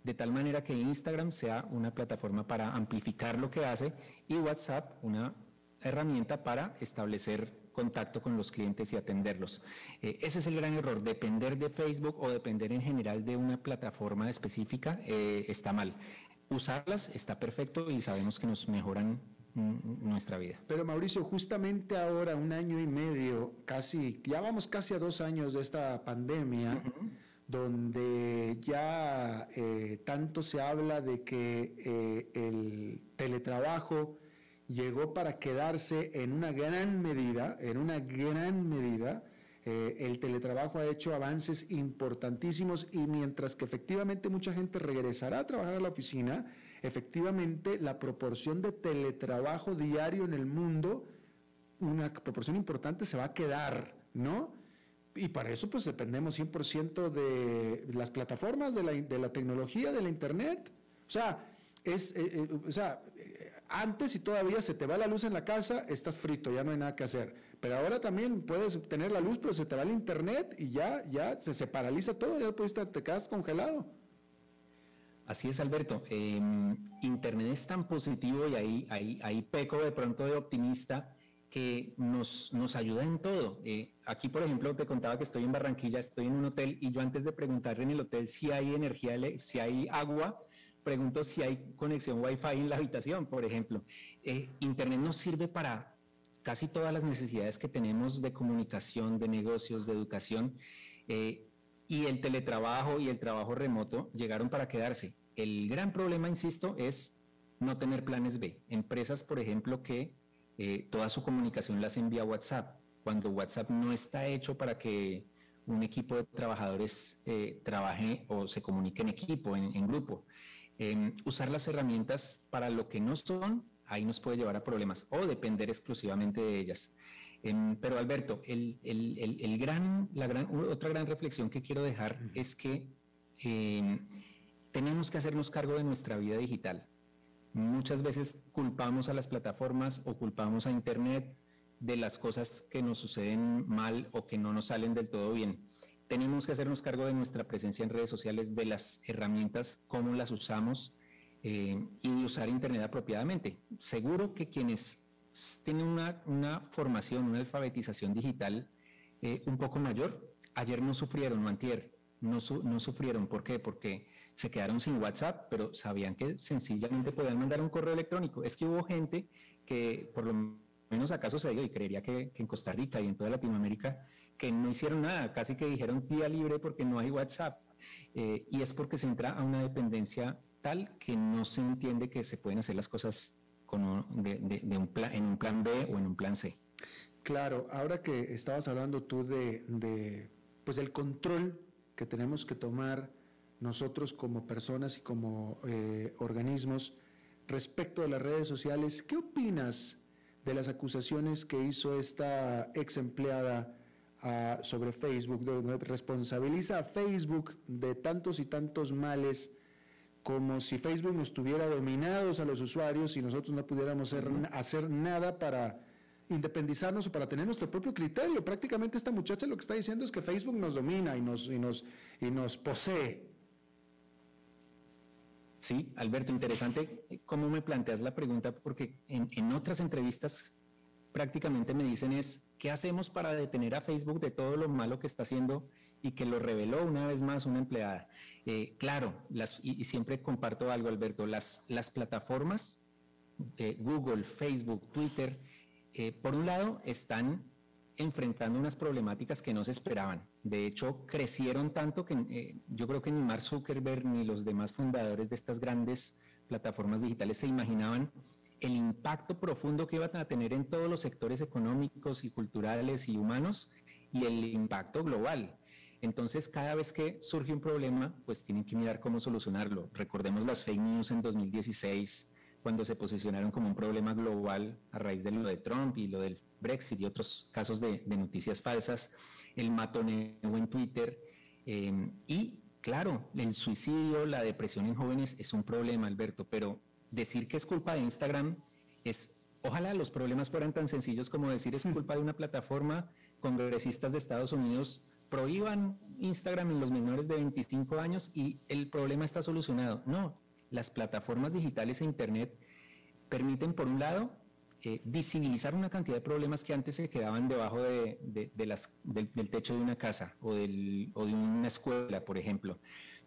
de tal manera que Instagram sea una plataforma para amplificar lo que hace y WhatsApp una herramienta para establecer contacto con los clientes y atenderlos. Eh, ese es el gran error, depender de Facebook o depender en general de una plataforma específica eh, está mal. Usarlas está perfecto y sabemos que nos mejoran nuestra vida. Pero Mauricio, justamente ahora, un año y medio, casi, ya vamos casi a dos años de esta pandemia, donde ya eh, tanto se habla de que el teletrabajo llegó para quedarse en una gran medida, en una gran medida. Eh, el teletrabajo ha hecho avances importantísimos y mientras que efectivamente mucha gente regresará a trabajar a la oficina, efectivamente la proporción de teletrabajo diario en el mundo, una proporción importante se va a quedar, ¿no? Y para eso pues dependemos 100% de las plataformas, de la, tecnología, de la Internet. O sea, es, eh, eh, o sea, antes, y todavía se te va la luz en la casa, estás frito, ya no hay nada que hacer. Pero ahora también puedes tener la luz, pero se te va el internet y ya, ya se, paraliza todo, ya puedes, te quedas congelado. Así es, Alberto. Em, internet es tan positivo y ahí, ahí, ahí peco de pronto de optimista que nos, nos ayuda en todo. Eh, aquí, por ejemplo, te contaba que estoy en Barranquilla, estoy en un hotel y yo antes de preguntarle en el hotel si hay energía, si hay agua, pregunto si hay conexión Wi-Fi en la habitación, por ejemplo. Eh, Internet nos sirve para casi todas las necesidades que tenemos de comunicación, de negocios, de educación. Eh, y el teletrabajo y el trabajo remoto llegaron para quedarse. El gran problema, insisto, es no tener planes B. Empresas, por ejemplo, que eh, toda su comunicación las envía WhatsApp, cuando WhatsApp no está hecho para que un equipo de trabajadores trabaje o se comunique en equipo, en grupo. Em, usar las herramientas para lo que no son, ahí nos puede llevar a problemas o depender exclusivamente de ellas. Em, pero Alberto, el, gran, la gran, otra gran reflexión que quiero dejar es que em, tenemos que hacernos cargo de nuestra vida digital. Muchas veces culpamos a las plataformas o culpamos a Internet de las cosas que nos suceden mal o que no nos salen del todo bien tenemos que hacernos cargo de nuestra presencia en redes sociales, de las herramientas, cómo las usamos eh, y de usar Internet apropiadamente. Seguro que quienes tienen una, formación, una alfabetización digital eh, un poco mayor, ayer no sufrieron, no antier, no, no sufrieron. ¿Por qué? Porque se quedaron sin WhatsApp, pero sabían que sencillamente podían mandar un correo electrónico. Es que hubo gente que, por lo menos acaso se dio, y creería que en Costa Rica y en toda Latinoamérica, que no hicieron nada, casi que dijeron día libre porque no hay WhatsApp. Eh, y es porque se entra a una dependencia tal que no se entiende que se pueden hacer las cosas en un plan B o en un plan C. Claro, ahora que estabas hablando tú de, pues el control que tenemos que tomar nosotros como personas y como eh, organismos respecto de las redes sociales, ¿qué opinas de las acusaciones que hizo esta ex empleada sobre Facebook, donde responsabiliza a Facebook de tantos y tantos males como si Facebook nos tuviera dominados a los usuarios y nosotros no pudiéramos hacer, nada para independizarnos o para tener nuestro propio criterio. Prácticamente esta muchacha lo que está diciendo es que Facebook nos domina y nos, y nos, y nos posee. Sí, Alberto, interesante cómo me planteas la pregunta, porque en, otras entrevistas prácticamente me dicen es, ¿qué hacemos para detener a Facebook de todo lo malo que está haciendo y que lo reveló una vez más una empleada? Eh, claro, las, y, siempre comparto algo, Alberto, las, las plataformas, eh, Google, Facebook, Twitter, eh, por un lado están enfrentando unas problemáticas que no se esperaban. De hecho, crecieron tanto que yo creo que ni Mark Zuckerberg ni los demás fundadores de estas grandes plataformas digitales se imaginaban el impacto profundo que iban a tener en todos los sectores económicos y culturales y humanos y el impacto global. Entonces, cada vez que surge un problema, pues tienen que mirar cómo solucionarlo. Recordemos las fake news en 2016, cuando se posicionaron como un problema global a raíz de lo de Trump y lo del Brexit y otros casos de, noticias falsas, el matoneo en Twitter eh, y, claro, el suicidio, la depresión en jóvenes es un problema, Alberto, pero decir que es culpa de Instagram es, ojalá los problemas fueran tan sencillos como decir es culpa de una plataforma, congresistas de Estados Unidos prohíban Instagram en los menores de 25 años y el problema está solucionado. No, las plataformas digitales e Internet permiten, por un lado, eh, visibilizar una cantidad de problemas que antes se quedaban debajo de, del, techo de una casa o, de una escuela, por ejemplo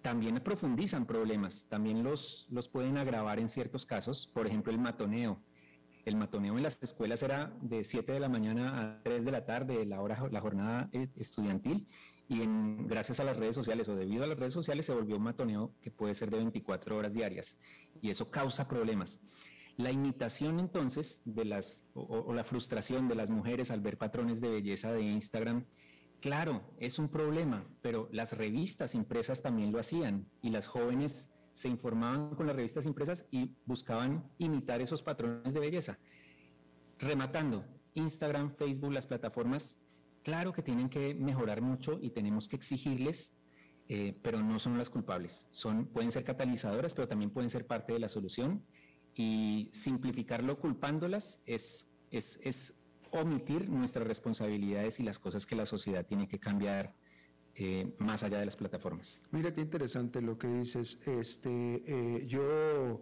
también profundizan problemas, también los, los pueden agravar en ciertos casos, por ejemplo el matoneo. El matoneo en las escuelas era de 7 de la mañana a 3 de la tarde, la, hora, la jornada eh, estudiantil, y gracias a las redes sociales o debido a las redes sociales se volvió un matoneo que puede ser de 24 horas diarias, y eso causa problemas. La imitación entonces de las, o la frustración de las mujeres al ver patrones de belleza de Instagram, Claro, es un problema, pero las revistas impresas también lo hacían y las jóvenes se informaban con las revistas impresas y buscaban imitar esos patrones de belleza. Rematando, Instagram, Facebook, las plataformas, claro que tienen que mejorar mucho y tenemos que exigirles, eh, pero no son las culpables. Son, pueden ser catalizadoras, pero también pueden ser parte de la solución y simplificarlo culpándolas es, es, es omitir nuestras responsabilidades y las cosas que la sociedad tiene que cambiar eh, más allá de las plataformas. Mira qué interesante lo que dices. Este, eh, yo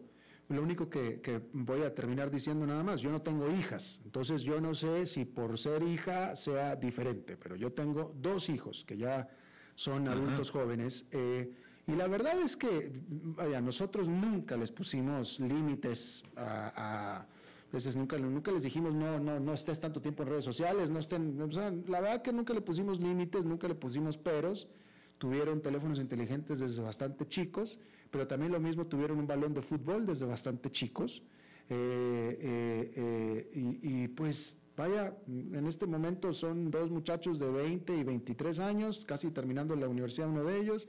lo único que, voy a terminar diciendo nada más, yo no tengo hijas, entonces yo no sé si por ser hija sea diferente, pero yo tengo dos hijos que ya son adultos jóvenes. Eh, y la verdad es que, vaya, nosotros nunca les pusimos límites a entonces nunca, nunca les dijimos, no, no, no estés tanto tiempo en redes sociales, no estén, la verdad que nunca le pusimos límites, nunca le pusimos peros, tuvieron teléfonos inteligentes desde bastante chicos, pero también lo mismo tuvieron un balón de fútbol desde bastante chicos. Eh, eh, eh, y, y, pues vaya, en este momento son dos muchachos de 20 y 23 años, casi terminando la universidad uno de ellos,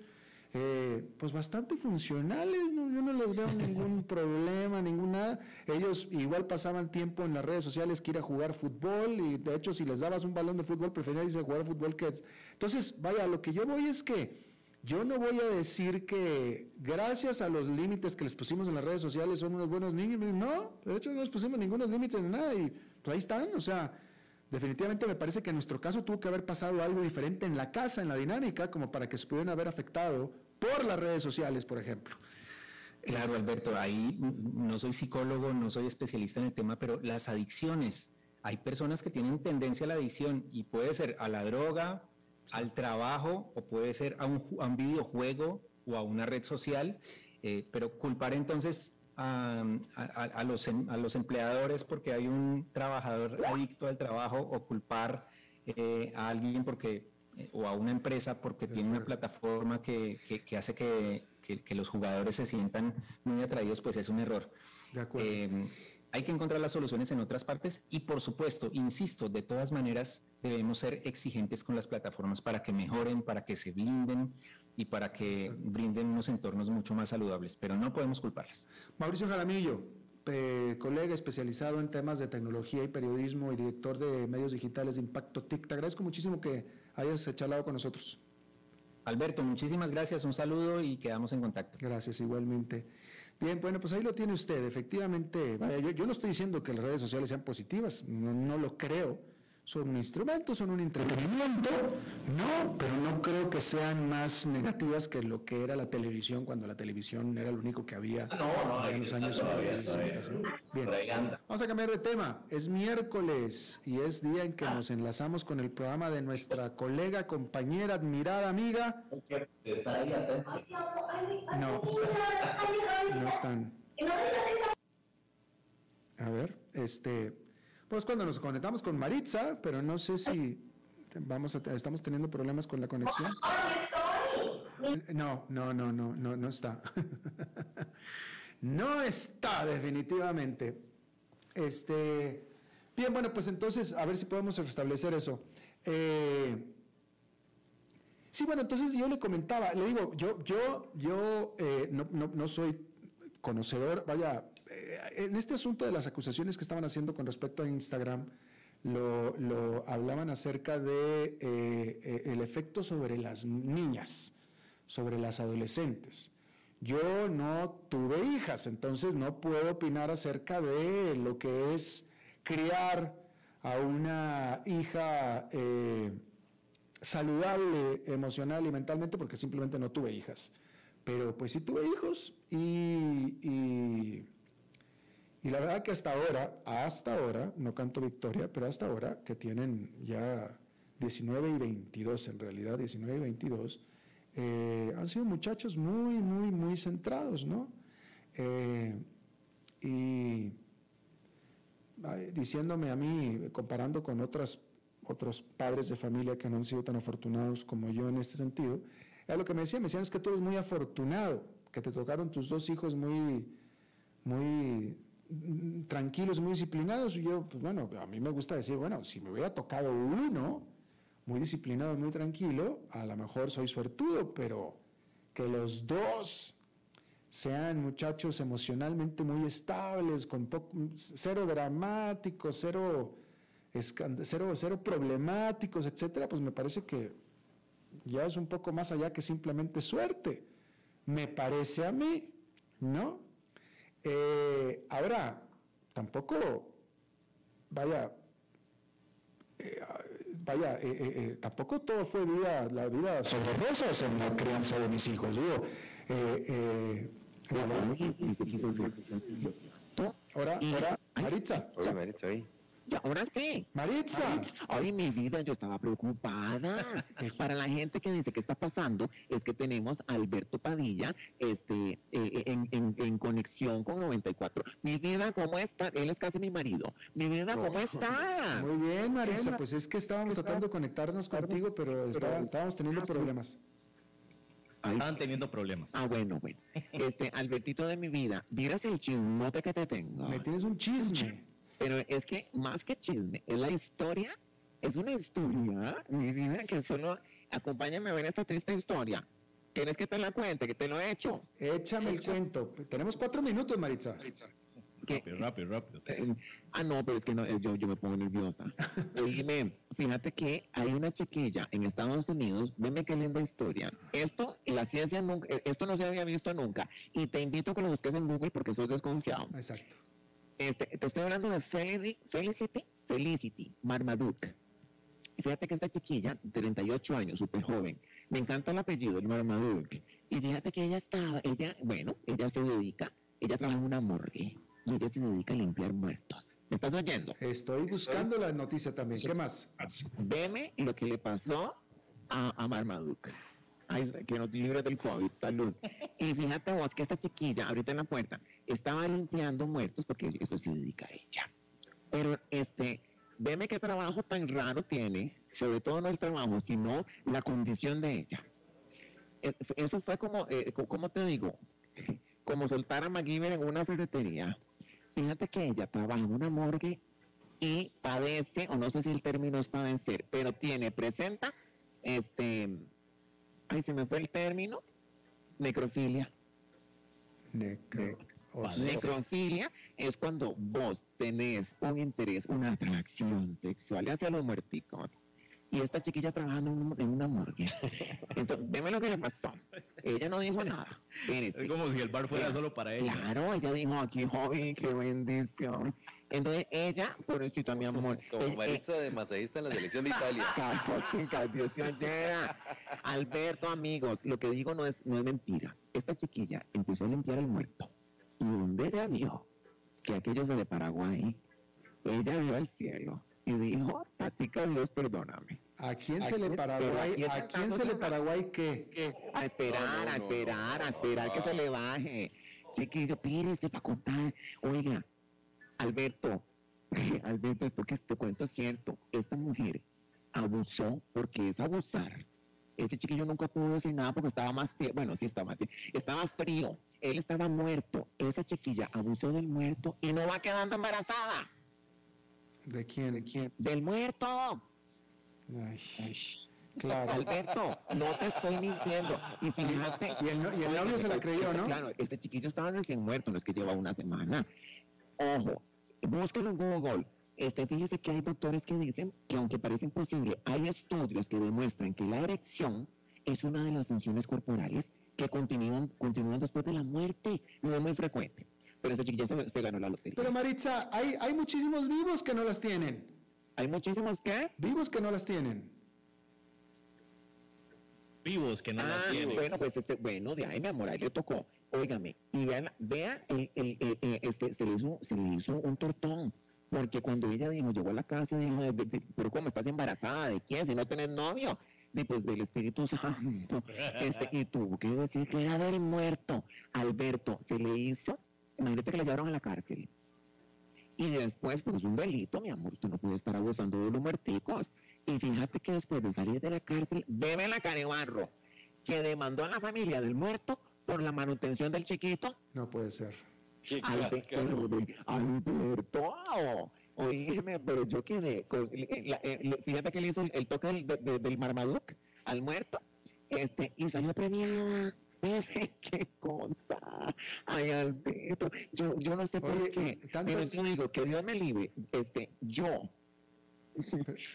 eh, pues bastante funcionales, yo no les veo ningún [laughs] problema, ninguna. Ellos igual pasaban tiempo en las redes sociales que ir a jugar fútbol y de hecho si les dabas un balón de fútbol preferían irse a jugar fútbol que... Entonces, vaya, lo que yo voy es que yo no voy a decir que gracias a los límites que les pusimos en las redes sociales son unos buenos niños, no, de hecho no les pusimos ningunos límites de nada y pues ahí están, o sea, definitivamente me parece que en nuestro caso tuvo que haber pasado algo diferente en la casa, en la dinámica, como para que se pudieran haber afectado por las redes sociales, por ejemplo. Claro, Alberto, ahí no soy psicólogo, no soy especialista en el tema, pero las adicciones, hay personas que tienen tendencia a la adicción y puede ser a la droga, al trabajo o puede ser a un, videojuego o a una red social, eh, pero culpar entonces a, los, em, a, los, empleadores porque hay un trabajador adicto al trabajo o culpar eh, a alguien porque eh, o a una empresa porque tiene una plataforma que, que, hace que, que, los jugadores se sientan muy atraídos, pues es un error. Eh, hay que encontrar las soluciones en otras partes y por supuesto, insisto, de todas maneras debemos ser exigentes con las plataformas para que mejoren, para que se blinden y para que brinden unos entornos mucho más saludables, pero no podemos culparlas. Mauricio Jaramillo, eh, colega especializado en temas de tecnología y periodismo y director de medios digitales de Impacto TIC, te agradezco muchísimo que hayas charlado con nosotros. Alberto, muchísimas gracias, un saludo y quedamos en contacto. Gracias, igualmente. Bien, bueno, pues ahí lo tiene usted. Efectivamente, yo, no estoy diciendo que las redes sociales sean positivas, no, lo creo. Son un instrumento, son un entretenimiento, no, pero no creo que sean más negativas que lo que era la televisión cuando la televisión era lo único que había no, en los años 60. Bien, vamos a cambiar de tema. Es miércoles y es día en que nos enlazamos con el programa de nuestra colega, compañera, admirada amiga. No, no están. A ver, este. Pues cuando nos conectamos con Maritza, pero no sé si vamos estamos teniendo problemas con la conexión. No, no, no, no, no, no está. [laughs] no está definitivamente. Este, bien, bueno, pues entonces a ver si podemos restablecer eso. Eh, sí, bueno, entonces yo le comentaba, le digo, yo, yo, yo eh, no, no, no soy conocedor, vaya, en este asunto de las acusaciones que estaban haciendo con respecto a Instagram, lo, hablaban acerca de eh, eh, el efecto sobre las niñas, sobre las adolescentes. Yo no tuve hijas, entonces no puedo opinar acerca de lo que es criar a una hija saludable emocional y mentalmente, porque simplemente no tuve hijas. Pero pues sí tuve hijos y la verdad que hasta ahora, hasta ahora, no canto victoria, pero hasta ahora, que tienen ya 19 y 22, en realidad 19 y 22, eh, han sido muchachos muy, muy, muy centrados, ¿no? Eh, y diciéndome a mí, comparando con otras, otros padres de familia que no han sido tan afortunados como yo en este sentido, es lo que me decían, me decían es que tú eres muy afortunado, que te tocaron tus dos hijos muy, muy tranquilos, muy disciplinados. Y yo, pues bueno, a mí me gusta decir, bueno, si me hubiera tocado uno, muy disciplinado, muy tranquilo, a lo mejor soy suertudo, pero que los dos sean muchachos emocionalmente muy estables, con cero dramáticos, cero, cero, cero problemáticos, etcétera, pues me parece que ya es un poco más allá que simplemente suerte. Me parece a mí, ¿no? Eh, ahora, tampoco, vaya, eh, vaya, eh, tampoco todo fue vida, la vida sobre rosas en la crianza de mis hijos. Digo, ahora, ahora, Maritza. Oye, Maritza, ¿Y ahora qué? Maritza. Ay, mi vida, yo estaba preocupada. [laughs] Para la gente que dice que está pasando, es que tenemos a Alberto Padilla este, eh, eh, en, conexión con 94. Mi vida, ¿cómo está? Él es casi mi marido. Mi vida, ¿cómo está? Muy bien, Maritza. Pues es que estábamos tratando de conectarnos contigo, pero estábamos teniendo problemas. Estaban teniendo problemas. Ah, bueno, bueno. [laughs] Este, Albertito de mi vida, miras el chismote que te tengo. Me tienes un chisme. Pero es que más que chisme, es la historia, es una historia, mi vida, que solo acompáñame a ver esta triste historia. ¿Quieres que te la cuente, que te lo he hecho? Échame el cuento. Tenemos cuatro minutos, Maritza. Rápido, rápido, rápido. Eh, ah, no, pero es que no, yo, yo me pongo nerviosa. [laughs] Dime, fíjate que hay una chiquilla en Estados Unidos, veme qué linda historia. Esto, la ciencia nunca, esto no se había visto nunca. Y te invito a que lo busques en Google porque soy desconfiado. Exacto. Este, te estoy hablando de Felicity, Felicity, Felicity Marmaduke. Fíjate que esta chiquilla, 38 años, súper joven, me encanta el apellido, el Marmaduke. Y fíjate que ella estaba, ella, bueno, ella se dedica, ella trabaja en una morgue y ella se dedica a limpiar muertos. ¿Me estás oyendo? Estoy buscando la noticia también. ¿Qué más? Veme lo que le pasó a, a Marmaduke. Ay, que no te libres del COVID, salud. Y fíjate vos que esta chiquilla, ahorita en la puerta, estaba limpiando muertos porque eso se dedica a ella. Pero este, veme qué trabajo tan raro tiene, sobre todo no el trabajo, sino la condición de ella. E, eso fue como, eh, ¿cómo te digo? Como soltar a MacGyver en una ferretería. Fíjate que ella trabaja en una morgue y padece, o no sé si el término es padecer, pero tiene, presenta, este, ay, se me fue el término, necrofilia. Necrofilia es cuando vos tenés un interés, una atracción sexual hacia los muerticos. Y esta chiquilla trabajando en una morgue. [laughs] Entonces, veme lo que le pasó. Ella no dijo nada. Es como si el bar fuera solo para ella. Claro, ella dijo aquí, joven, qué bendición. Entonces ella, pobrecito mi amor. [laughs] Como eh, eh, de masajista en la selección de Italia. [laughs] [laughs] Alberto, amigos, lo que digo no es, no es mentira. Esta chiquilla empezó a limpiar el muerto. Y donde ella vio que aquellos de Paraguay, ella vio al cielo y dijo, Tatica Dios, perdóname. ¿A quién ¿A se le? Paraguay? ¿A quién se le Paraguay qué? A esperar, a esperar, a esperar que se le baje. Chiquillo, pírese para contar. Oiga, Alberto, [laughs] Alberto, esto que este cuento es cierto. Esta mujer abusó porque es abusar. Ese chiquillo nunca pudo decir nada porque estaba más bueno, sí estaba tie- estaba frío. Él estaba muerto. Esa chiquilla abusó del muerto y no va quedando embarazada. ¿De quién? ¿De quién? Del muerto. Ay, claro. Alberto, no te estoy mintiendo. Y fíjate. Y el, no- y el novio se la creyó, ¿no? Claro, este chiquillo estaba recién muerto, no es que lleva una semana. Ojo, búsquelo en Google. Este, fíjese que hay doctores que dicen que aunque parece imposible, hay estudios que demuestran que la erección es una de las funciones corporales que continúan, continúan después de la muerte. No es muy frecuente. Pero esta chiquilla se, se ganó la lotería. Pero Maritza, hay, hay muchísimos vivos que no las tienen. hay muchísimos que... Vivos que no las tienen. Vivos que no Ah, las tienen. bueno, pues este, bueno, de ahí mi amor, ahí le tocó. Óigame, y vean, vea, el- el- este, se, le hizo, se le hizo un tortón. Porque cuando ella dijo, llegó a la casa, dijo, pero ¿cómo estás embarazada? ¿De quién? Si no tienes novio. Después del Espíritu [laughs] Santo. Este, y tuvo que decir que era del muerto. Alberto, se le hizo, imagínate que le llevaron a la cárcel. Y después, pues es un delito, mi amor, tú no puedes estar abusando de los muerticos. Y fíjate que después de salir de la cárcel, bebe la carebarro, que demandó a la familia del muerto por la manutención del chiquito. No puede ser. Qué Alberto, oígame, pero yo quedé, con- la- eh, le- fíjate que le hizo el, el toque del, de- del Marmaduke al muerto, este, y salió premiado. Bebe, [laughs] qué cosa. Ay, Alberto, yo, yo no sé por qué, pero yo digo, que Dios me libre, este, yo.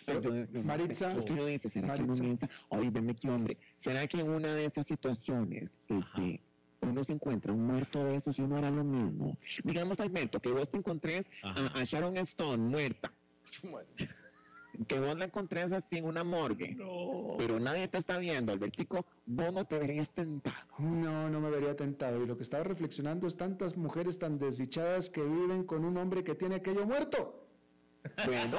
Yo- Maritza, es que uno dice, ¿será que uno Maritza. piensa, oye, veme qué hombre, ¿será que en una de estas situaciones, este, uno se encuentra un muerto de esos y uno hará lo mismo? Digamos, Alberto, que vos te encontrés a Sharon Stone muerta, que vos la encontrés así en una morgue, pero nadie te está viendo, Albertico, vos no te verías tentado. No, no me vería tentado. Y lo que estaba reflexionando es tantas mujeres tan desdichadas que viven con un hombre que tiene aquello muerto. Bueno,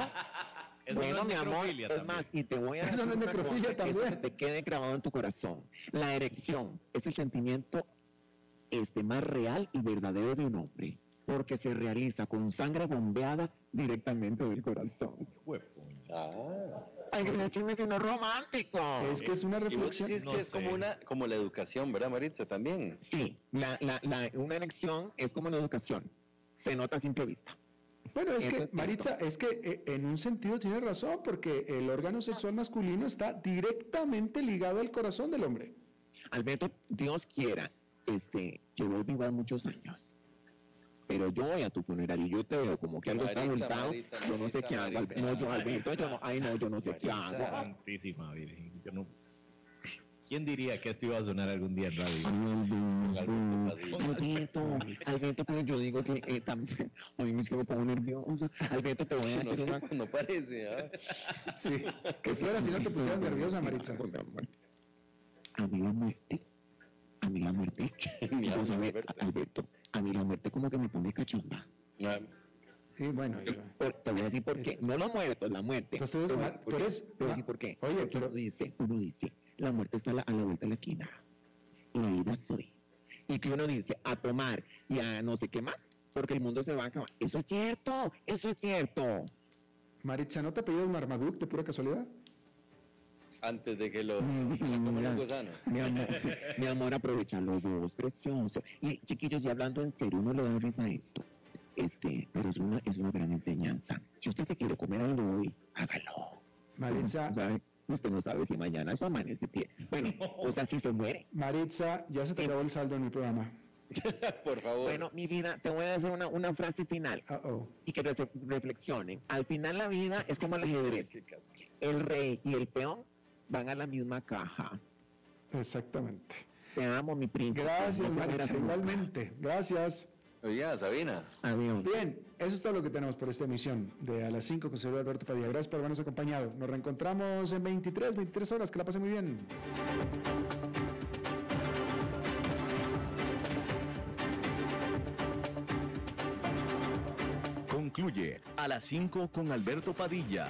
Eso bueno, no es mi amor, es también. más, y te voy a Eso decir no es una necrofilia cosa, que eso también. que te quede grabado en tu corazón. La erección es el sentimiento este, más real y verdadero de un hombre, porque se realiza con sangre bombeada directamente del corazón. Ah. Ay, gracias, si no es romántico. Es que es una Y vos reflexión. decís No que es como una, como la educación, ¿verdad, Maritza? También. Sí, la, la, la- una erección es como la educación. Se nota a simple vista. Bueno, es que. Maritza, es que eh, en un sentido tiene razón, porque el órgano sexual masculino está directamente ligado al corazón del hombre. Alberto, Dios quiera, este, que vos vivas muchos años. Pero yo voy a tu funeral y yo te veo como que algo está. Maritza, yo no sé Maritza, qué hago. Maritza. No, yo, Alberto, yo no, ay no, yo no sé qué hago. Santísima Virgen. Yo no... ¿Quién diría que esto iba a sonar algún día en radio? Alberto Alberto, pero yo digo que eh, también, es que me pongo nerviosa. Alberto, te voy a No, decir sé, una no parece, ¿ah? Sí, que fuera si no te pusieras nerviosa, Maritza. A mí la muerte, a mí la muerte, amor, sabés, [laughs] Alberto. A mí la muerte como que me pone cachonda. Sí, bueno. yo- Por- te voy a decir por qué. No los muertos, la muerte. Entonces, tú eres Te voy a decir por qué. a. Oye, pero- uno dice, uno dice, la muerte está a la, a la vuelta de la esquina. La vida soy. Y que uno dice, a tomar y a no sé qué más, porque el mundo se va a acabar. Eso es cierto, eso es cierto. Maritza, ¿no te apellidas Marmaduke de pura casualidad? Antes de que lo Mm, lo coman mira, los gusanos. Mi amor, mi amor, aprovechalo vos, precioso. Y chiquillos, y hablando en serio, uno le da risa a esto. Este, pero es una, es una gran enseñanza. Si usted se quiere comer algo hoy, hágalo. Maritza, ¿Sabe? Usted no sabe si mañana eso amanece. Bueno, [laughs] o sea, si se muere. Maritza, ya se te acabó el saldo en mi programa. [laughs] Por favor. Bueno, mi vida, te voy a decir una, una frase final Uh oh. y que refle- reflexionen. Al final la vida es como el ajedrez. El rey y el peón van a la misma caja. Exactamente. Te amo, mi príncipe. Gracias, No Maritza, igualmente. Gracias. Oye, Sabina. Adiós. Bien, eso es todo lo que tenemos por esta emisión de A las 5 con servidor Alberto Padilla. Gracias por habernos acompañado. Nos reencontramos en 23, 23 horas. Que la pasen muy bien. Concluye a las 5 con Alberto Padilla.